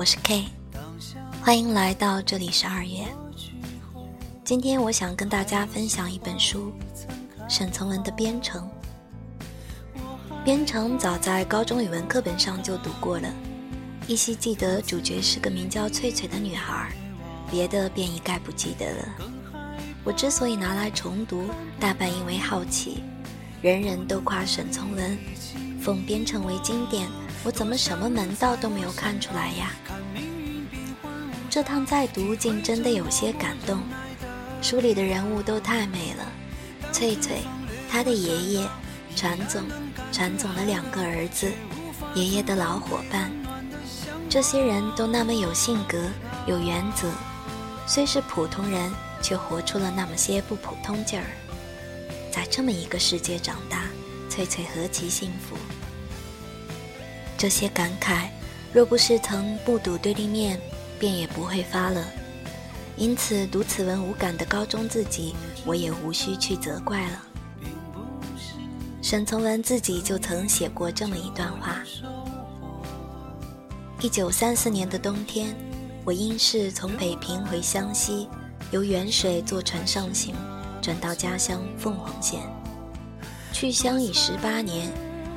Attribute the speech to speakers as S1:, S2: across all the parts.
S1: 我是 K，欢迎来到这里是二月。今天我想跟大家分享一本书，沈从文的《编程》。《编程》早在高中语文课本上就读过了，依稀记得主角是个名叫翠翠的女孩，别的便一概不记得了。我之所以拿来重读，大半因为好奇，人人都夸沈从文，奉《编程》为经典。我怎么什么门道都没有看出来呀？这趟再读竟真的有些感动。书里的人物都太美了，翠翠，她的爷爷，传总，传总的两个儿子，爷爷的老伙伴，这些人都那么有性格，有原则，虽是普通人，却活出了那么些不普通劲儿。在这么一个世界长大，翠翠何其幸福！这些感慨，若不是曾目睹对立面，便也不会发了。因此，读此文无感的高中自己，我也无需去责怪了。沈从文自己就曾写过这么一段话：一九三四年的冬天，我因事从北平回湘西，由沅水坐船上行，转到家乡凤凰县。去乡已十八年。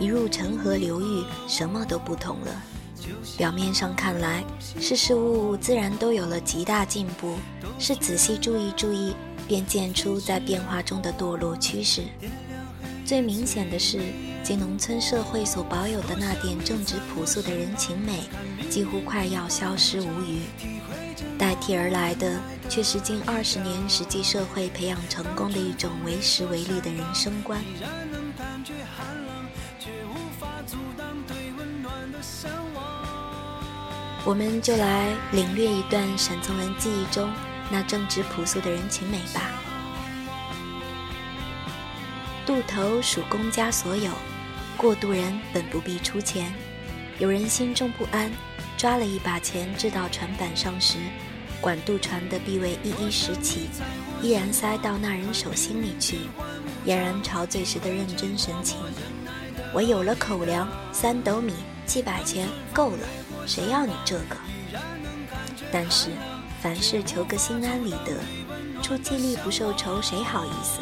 S1: 一入成河流域，什么都不同了。表面上看来，事事物物自然都有了极大进步，是仔细注意注意，便见出在变化中的堕落趋势。最明显的是，金农村社会所保有的那点正直朴素的人情美，几乎快要消失无余。代替而来的，却是近二十年实际社会培养成功的一种为时为利的人生观。我们就来领略一段沈从文记忆中那正直朴素的人情美吧。渡头属公家所有，过渡人本不必出钱。有人心中不安，抓了一把钱掷到船板上时，管渡船的必为一一拾起，依然塞到那人手心里去，俨然朝醉时的认真神情。我有了口粮，三斗米，七百钱，够了。谁要你这个？但是，凡事求个心安理得，出气力不受愁，谁好意思？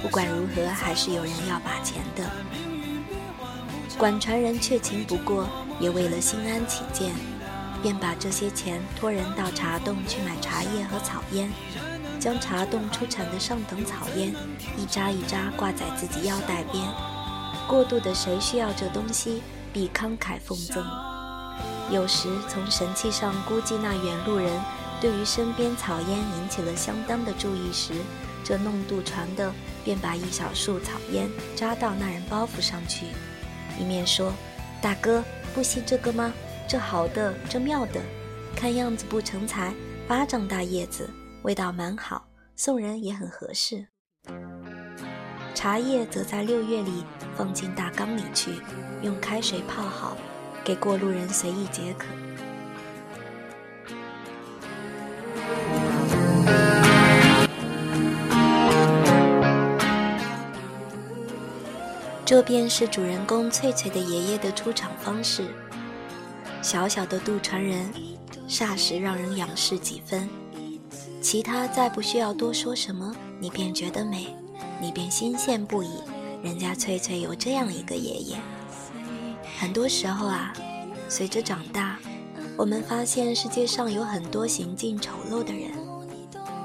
S1: 不管如何，还是有人要把钱的。管船人却情不过，也为了心安起见，便把这些钱托人到茶洞去买茶叶和草烟，将茶洞出产的上等草烟一扎一扎挂在自己腰带边。过度的谁需要这东西，必慷慨奉赠。有时从神气上估计那远路人对于身边草烟引起了相当的注意时，这弄渡船的便把一小束草烟扎到那人包袱上去，一面说：“大哥，不信这个吗？这好的，这妙的，看样子不成材，巴掌大叶子，味道蛮好，送人也很合适。”茶叶则在六月里放进大缸里去，用开水泡好。给过路人随意解渴。这便是主人公翠翠的爷爷的出场方式。小小的渡船人，霎时让人仰视几分。其他再不需要多说什么，你便觉得美，你便心羡不已。人家翠翠有这样一个爷爷。很多时候啊，随着长大，我们发现世界上有很多行径丑陋的人，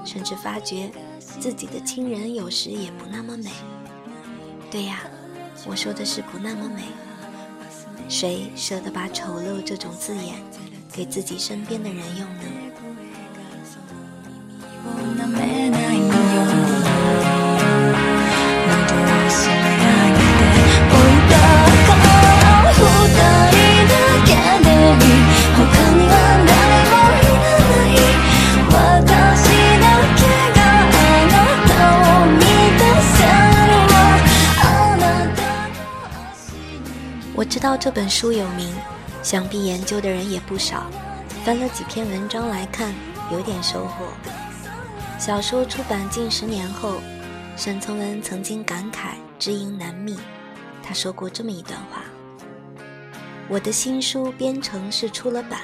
S1: 甚至发觉自己的亲人有时也不那么美。对呀，我说的是不那么美。谁舍得把丑陋这种字眼给自己身边的人用呢？这本书有名，想必研究的人也不少。翻了几篇文章来看，有点收获。小说出版近十年后，沈从文曾经感慨知音难觅。他说过这么一段话：我的新书《编程》是出了版，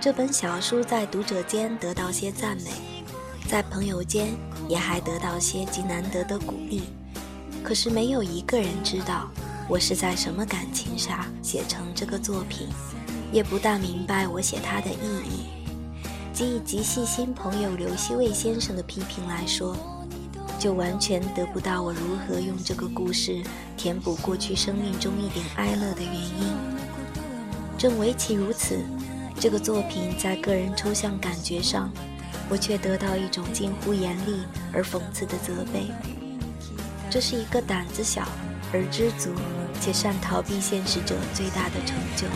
S1: 这本小书在读者间得到些赞美，在朋友间也还得到些极难得的鼓励。可是没有一个人知道我是在什么感情下写成这个作品，也不大明白我写它的意义。即以极细心朋友刘希卫先生的批评来说，就完全得不到我如何用这个故事填补过去生命中一点哀乐的原因。正唯其如此，这个作品在个人抽象感觉上，我却得到一种近乎严厉而讽刺的责备。这是一个胆子小而知足且善逃避现实者最大的成就。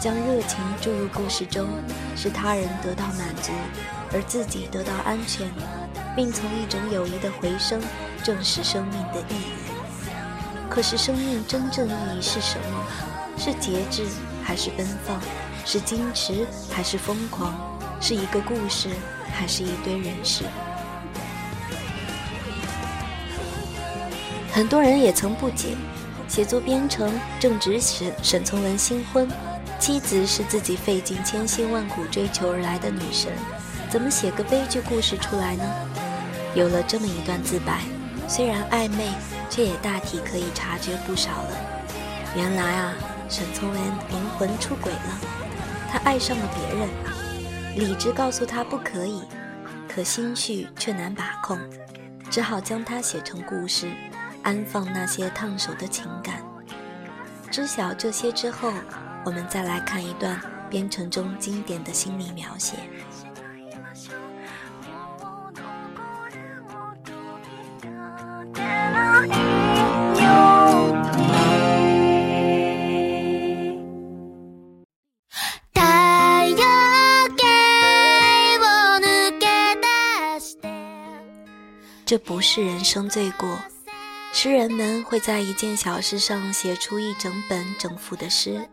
S1: 将热情注入故事中，使他人得到满足，而自己得到安全，并从一种友谊的回声证实生命的意义。可是，生命真正意义是什么？是节制还是奔放？是矜持还是疯狂？是一个故事还是一堆人事？很多人也曾不解，写作编程正值沈沈从文新婚，妻子是自己费尽千辛万苦追求而来的女神，怎么写个悲剧故事出来呢？有了这么一段自白，虽然暧昧，却也大体可以察觉不少了。原来啊。沈从文灵魂出轨了，他爱上了别人。理智告诉他不可以，可心绪却难把控，只好将它写成故事，安放那些烫手的情感。知晓这些之后，我们再来看一段编程中经典的心理描写。这不是人生罪过，诗人们会在一件小事上写出一整本整幅的诗，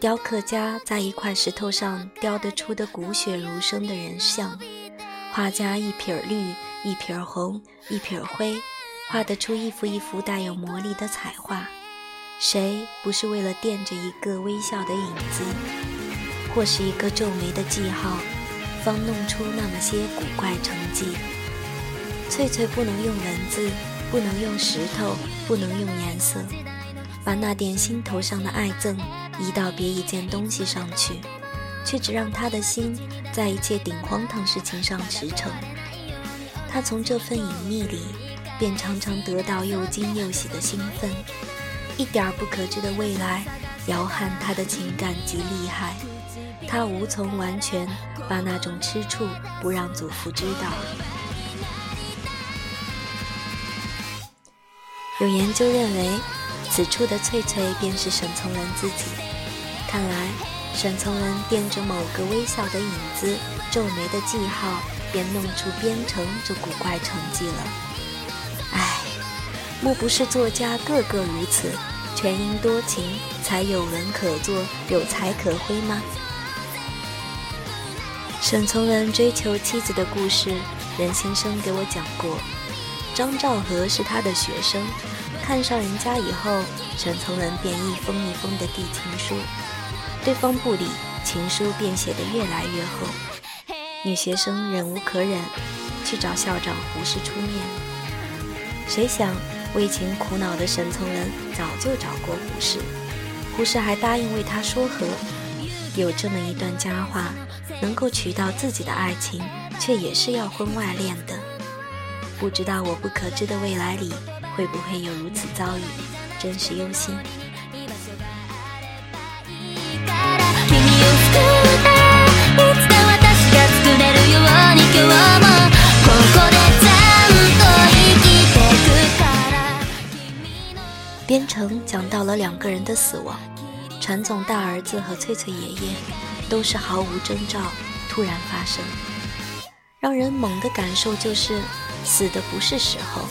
S1: 雕刻家在一块石头上雕得出的骨血如生的人像，画家一撇绿一撇红一撇灰，画得出一幅一幅带有魔力的彩画。谁不是为了垫着一个微笑的影子，或是一个皱眉的记号，方弄出那么些古怪成绩？翠翠不能用文字，不能用石头，不能用颜色，把那点心头上的爱憎移到别一件东西上去，却只让他的心在一切顶荒唐事情上驰骋。他从这份隐秘里，便常常得到又惊又喜的兴奋。一点不可知的未来，摇撼他的情感极厉害，他无从完全把那种吃醋不让祖父知道。有研究认为，此处的翠翠便是沈从文自己。看来，沈从文垫着某个微笑的影子、皱眉的记号，便弄出编程这古怪成绩了。唉，莫不是作家个个如此，全因多情才有文可作，有才可挥吗？沈从文追求妻子的故事，任先生给我讲过。张兆和是他的学生，看上人家以后，沈从文便一封一封的递情书，对方不理，情书便写得越来越厚。女学生忍无可忍，去找校长胡适出面。谁想为情苦恼的沈从文早就找过胡适，胡适还答应为他说和。有这么一段佳话，能够娶到自己的爱情，却也是要婚外恋的。不知道我不可知的未来里会不会有如此遭遇，真是忧心。编程讲到了两个人的死亡，传总大儿子和翠翠爷爷都是毫无征兆，突然发生，让人猛的感受就是。死的不是时候，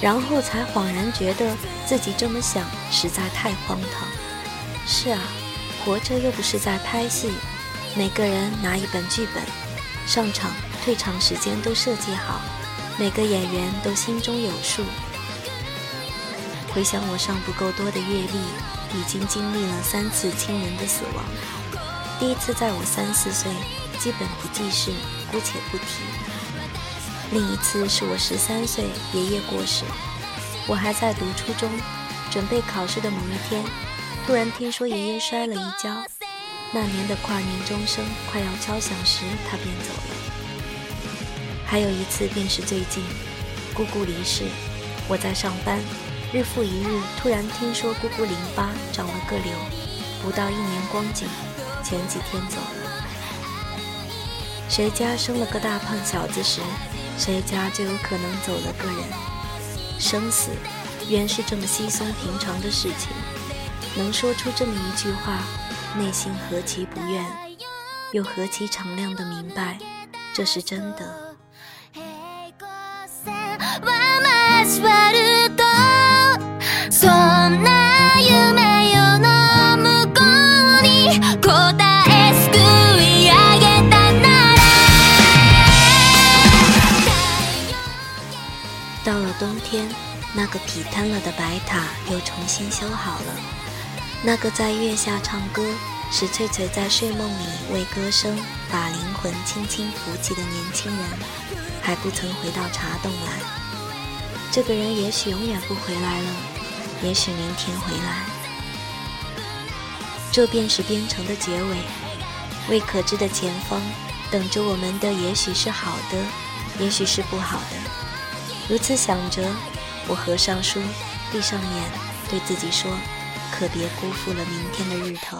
S1: 然后才恍然觉得自己这么想实在太荒唐。是啊，活着又不是在拍戏，每个人拿一本剧本，上场、退场时间都设计好，每个演员都心中有数。回想我尚不够多的阅历，已经经历了三次亲人的死亡。第一次在我三四岁，基本不记事，姑且不提。另一次是我十三岁，爷爷过世，我还在读初中，准备考试的某一天，突然听说爷爷摔了一跤。那年的跨年钟声快要敲响时，他便走了。还有一次便是最近，姑姑离世，我在上班，日复一日，突然听说姑姑淋巴长了个瘤，不到一年光景。前几天走了，谁家生了个大胖小子时，谁家就有可能走了个人。生死原是这么稀松平常的事情，能说出这么一句话，内心何其不愿，又何其敞亮的明白，这是真的。那个劈坍了的白塔又重新修好了。那个在月下唱歌，使翠翠在睡梦里为歌声把灵魂轻轻扶起的年轻人，还不曾回到茶洞来。这个人也许永远不回来了，也许明天回来。这便是编程的结尾。未可知的前方，等着我们的也许是好的，也许是不好的。如此想着，我合上书，闭上眼，对自己说：“可别辜负了明天的日头。”